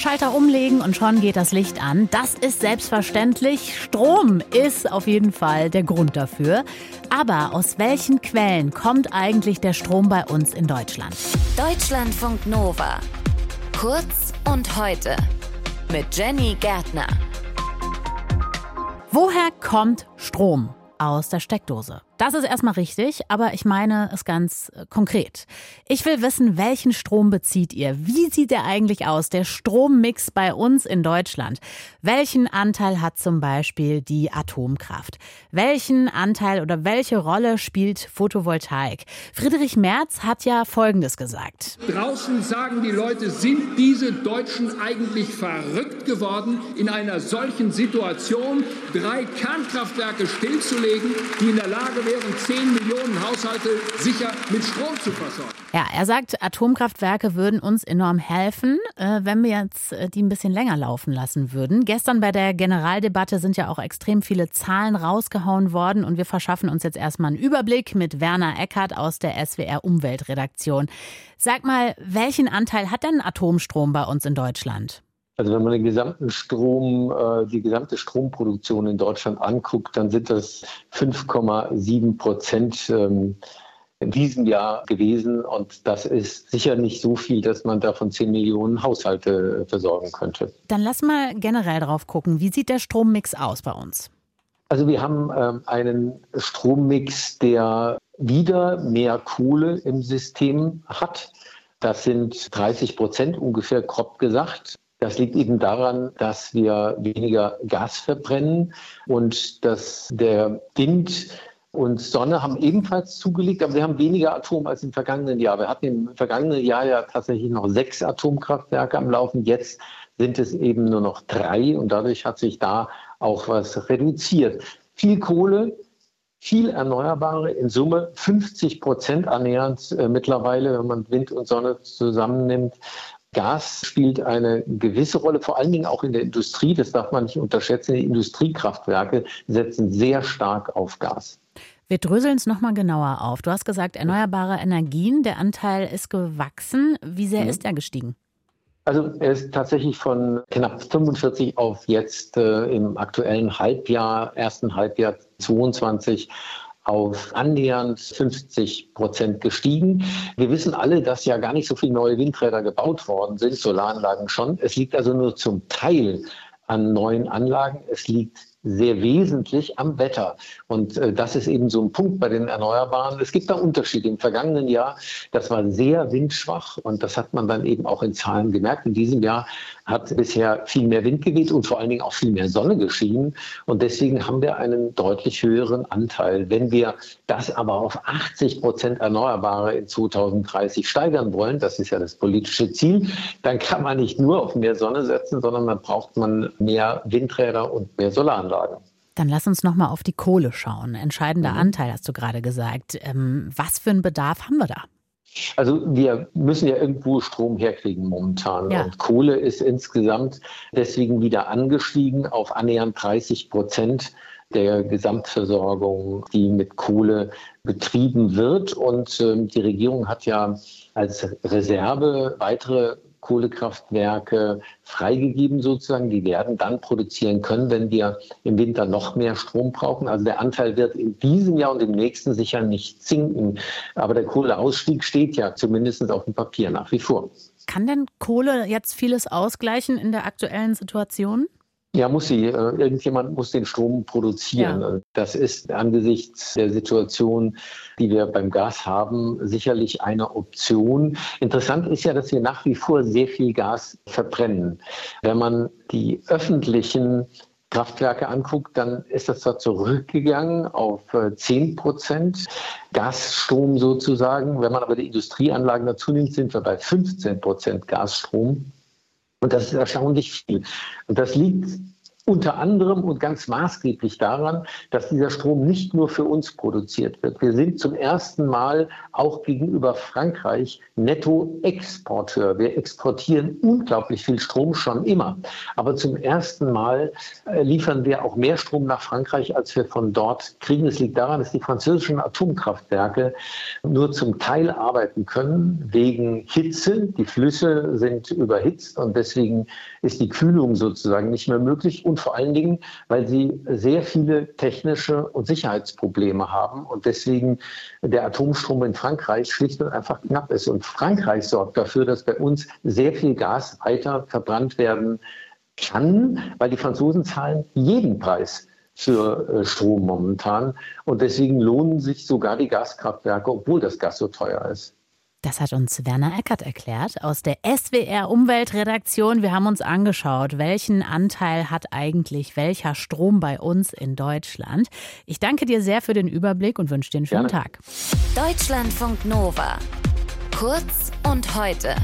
Schalter umlegen und schon geht das Licht an. Das ist selbstverständlich. Strom ist auf jeden Fall der Grund dafür. Aber aus welchen Quellen kommt eigentlich der Strom bei uns in Deutschland? Deutschlandfunk Nova. Kurz und heute. Mit Jenny Gärtner. Woher kommt Strom? Aus der Steckdose. Das ist erstmal richtig, aber ich meine es ganz äh, konkret. Ich will wissen, welchen Strom bezieht ihr? Wie sieht der eigentlich aus, der Strommix bei uns in Deutschland? Welchen Anteil hat zum Beispiel die Atomkraft? Welchen Anteil oder welche Rolle spielt Photovoltaik? Friedrich Merz hat ja Folgendes gesagt. Draußen sagen die Leute, sind diese Deutschen eigentlich verrückt geworden, in einer solchen Situation drei Kernkraftwerke stillzulegen, die in der Lage wären, 10 Millionen Haushalte sicher mit Strom zu versorgen. Ja, er sagt, Atomkraftwerke würden uns enorm helfen, äh, wenn wir jetzt äh, die ein bisschen länger laufen lassen würden. Gestern bei der Generaldebatte sind ja auch extrem viele Zahlen rausgehauen worden und wir verschaffen uns jetzt erstmal einen Überblick mit Werner Eckert aus der SWR Umweltredaktion. Sag mal, welchen Anteil hat denn Atomstrom bei uns in Deutschland? Also wenn man den gesamten Strom, äh, die gesamte Stromproduktion in Deutschland anguckt, dann sind das 5,7 Prozent ähm, in diesem Jahr gewesen. Und das ist sicher nicht so viel, dass man davon 10 Millionen Haushalte versorgen könnte. Dann lass mal generell drauf gucken. Wie sieht der Strommix aus bei uns? Also wir haben ähm, einen Strommix, der wieder mehr Kohle im System hat. Das sind 30 Prozent ungefähr, grob gesagt. Das liegt eben daran, dass wir weniger Gas verbrennen und dass der Wind und Sonne haben ebenfalls zugelegt, aber wir haben weniger Atom als im vergangenen Jahr. Wir hatten im vergangenen Jahr ja tatsächlich noch sechs Atomkraftwerke am Laufen. Jetzt sind es eben nur noch drei und dadurch hat sich da auch was reduziert. Viel Kohle, viel Erneuerbare, in Summe 50 Prozent annähernd äh, mittlerweile, wenn man Wind und Sonne zusammennimmt. Gas spielt eine gewisse Rolle, vor allen Dingen auch in der Industrie. Das darf man nicht unterschätzen. Die Industriekraftwerke setzen sehr stark auf Gas. Wir dröseln es nochmal genauer auf. Du hast gesagt, erneuerbare Energien, der Anteil ist gewachsen. Wie sehr mhm. ist er gestiegen? Also er ist tatsächlich von knapp 45 auf jetzt äh, im aktuellen Halbjahr, ersten Halbjahr 22 auf annähernd 50 Prozent gestiegen. Wir wissen alle, dass ja gar nicht so viele neue Windräder gebaut worden sind, Solaranlagen schon. Es liegt also nur zum Teil an neuen Anlagen. Es liegt sehr wesentlich am Wetter. Und äh, das ist eben so ein Punkt bei den Erneuerbaren. Es gibt da Unterschiede. Im vergangenen Jahr, das war sehr windschwach und das hat man dann eben auch in Zahlen gemerkt. In diesem Jahr hat bisher viel mehr Wind geweht und vor allen Dingen auch viel mehr Sonne geschienen. Und deswegen haben wir einen deutlich höheren Anteil. Wenn wir das aber auf 80 Prozent Erneuerbare in 2030 steigern wollen, das ist ja das politische Ziel, dann kann man nicht nur auf mehr Sonne setzen, sondern dann braucht man mehr Windräder und mehr Solaranlagen. Dann lass uns noch mal auf die Kohle schauen. Entscheidender mhm. Anteil, hast du gerade gesagt. Ähm, was für einen Bedarf haben wir da? Also wir müssen ja irgendwo Strom herkriegen momentan. Ja. Und Kohle ist insgesamt deswegen wieder angestiegen auf annähernd 30 Prozent der Gesamtversorgung, die mit Kohle betrieben wird. Und äh, die Regierung hat ja als Reserve weitere Kohlekraftwerke freigegeben sozusagen. Die werden dann produzieren können, wenn wir im Winter noch mehr Strom brauchen. Also der Anteil wird in diesem Jahr und im nächsten sicher nicht sinken. Aber der Kohleausstieg steht ja zumindest auf dem Papier nach wie vor. Kann denn Kohle jetzt vieles ausgleichen in der aktuellen Situation? Ja, muss sie. Äh, irgendjemand muss den Strom produzieren. Ja. Das ist angesichts der Situation, die wir beim Gas haben, sicherlich eine Option. Interessant ist ja, dass wir nach wie vor sehr viel Gas verbrennen. Wenn man die öffentlichen Kraftwerke anguckt, dann ist das zwar zurückgegangen auf 10 äh, Prozent Gasstrom sozusagen. Wenn man aber die Industrieanlagen dazu nimmt, sind wir bei 15 Prozent Gasstrom. Und das ist erstaunlich viel. Und das liegt Unter anderem und ganz maßgeblich daran, dass dieser Strom nicht nur für uns produziert wird. Wir sind zum ersten Mal auch gegenüber Frankreich Nettoexporteur. Wir exportieren unglaublich viel Strom schon immer. Aber zum ersten Mal äh, liefern wir auch mehr Strom nach Frankreich, als wir von dort kriegen. Es liegt daran, dass die französischen Atomkraftwerke nur zum Teil arbeiten können wegen Hitze. Die Flüsse sind überhitzt und deswegen ist die Kühlung sozusagen nicht mehr möglich. Und vor allen Dingen, weil sie sehr viele technische und Sicherheitsprobleme haben und deswegen der Atomstrom in Frankreich schlicht und einfach knapp ist. Und Frankreich sorgt dafür, dass bei uns sehr viel Gas weiter verbrannt werden kann, weil die Franzosen zahlen jeden Preis für äh, Strom momentan. Und deswegen lohnen sich sogar die Gaskraftwerke, obwohl das Gas so teuer ist. Das hat uns Werner Eckert erklärt aus der SWR Umweltredaktion. Wir haben uns angeschaut, welchen Anteil hat eigentlich welcher Strom bei uns in Deutschland. Ich danke dir sehr für den Überblick und wünsche dir einen schönen Gerne. Tag. Deutschlandfunk Nova. Kurz und heute.